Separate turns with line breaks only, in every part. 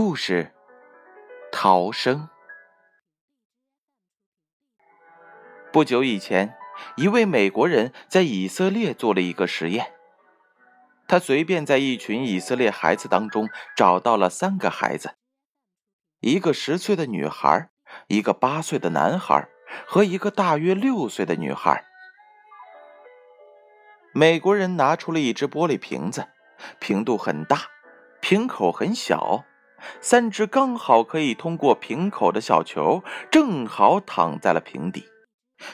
故事：逃生。不久以前，一位美国人在以色列做了一个实验。他随便在一群以色列孩子当中找到了三个孩子：一个十岁的女孩，一个八岁的男孩和一个大约六岁的女孩。美国人拿出了一只玻璃瓶子，瓶度很大，瓶口很小。三只刚好可以通过瓶口的小球，正好躺在了瓶底。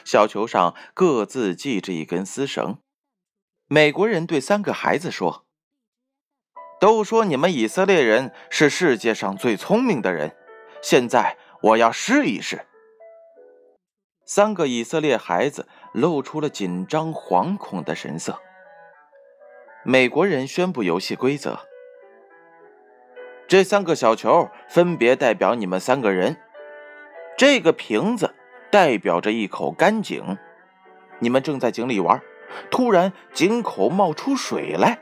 小球上各自系着一根丝绳。美国人对三个孩子说：“都说你们以色列人是世界上最聪明的人，现在我要试一试。”三个以色列孩子露出了紧张惶恐的神色。美国人宣布游戏规则。这三个小球分别代表你们三个人。这个瓶子代表着一口干井，你们正在井里玩，突然井口冒出水来，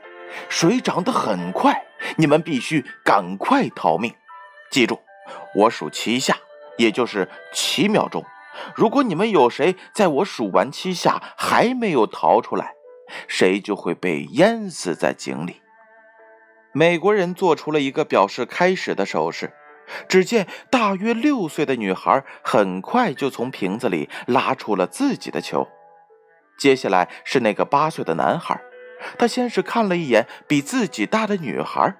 水涨得很快，你们必须赶快逃命。记住，我数七下，也就是七秒钟。如果你们有谁在我数完七下还没有逃出来，谁就会被淹死在井里。美国人做出了一个表示开始的手势，只见大约六岁的女孩很快就从瓶子里拉出了自己的球。接下来是那个八岁的男孩，他先是看了一眼比自己大的女孩，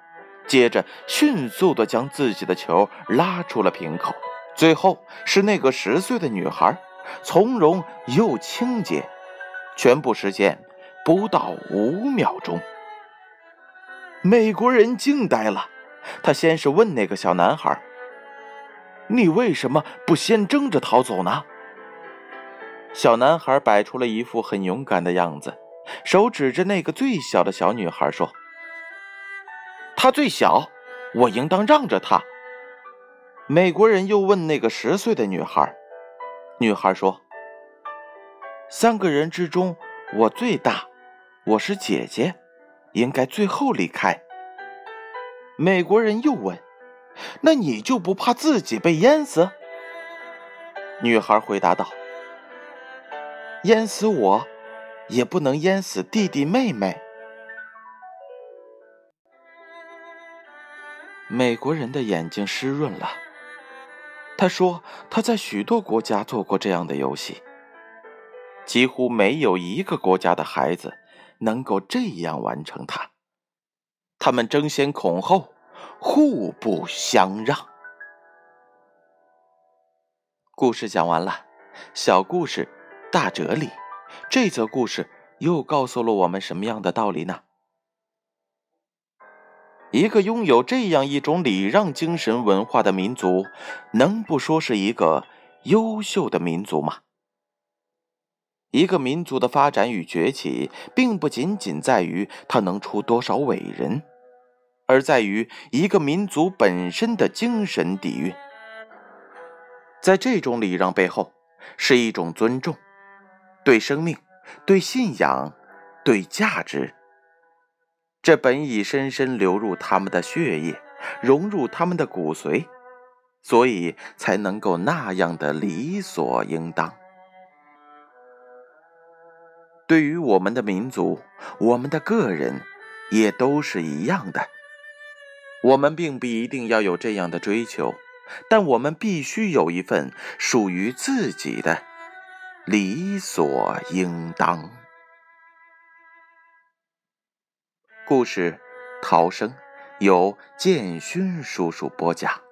接着迅速地将自己的球拉出了瓶口。最后是那个十岁的女孩，从容又清洁，全部时间不到五秒钟。美国人惊呆了，他先是问那个小男孩：“你为什么不先争着逃走呢？”小男孩摆出了一副很勇敢的样子，手指着那个最小的小女孩说：“她最小，我应当让着她。”美国人又问那个十岁的女孩，女孩说：“三个人之中，我最大，我是姐姐。”应该最后离开。美国人又问：“那你就不怕自己被淹死？”女孩回答道：“淹死我，也不能淹死弟弟妹妹。”美国人的眼睛湿润了。他说：“他在许多国家做过这样的游戏，几乎没有一个国家的孩子。”能够这样完成它，他们争先恐后，互不相让。故事讲完了，小故事大哲理。这则故事又告诉了我们什么样的道理呢？一个拥有这样一种礼让精神文化的民族，能不说是一个优秀的民族吗？一个民族的发展与崛起，并不仅仅在于它能出多少伟人，而在于一个民族本身的精神底蕴。在这种礼让背后，是一种尊重，对生命、对信仰、对价值。这本已深深流入他们的血液，融入他们的骨髓，所以才能够那样的理所应当。对于我们的民族，我们的个人，也都是一样的。我们并不一定要有这样的追求，但我们必须有一份属于自己的理所应当。故事《逃生》由建勋叔叔播讲。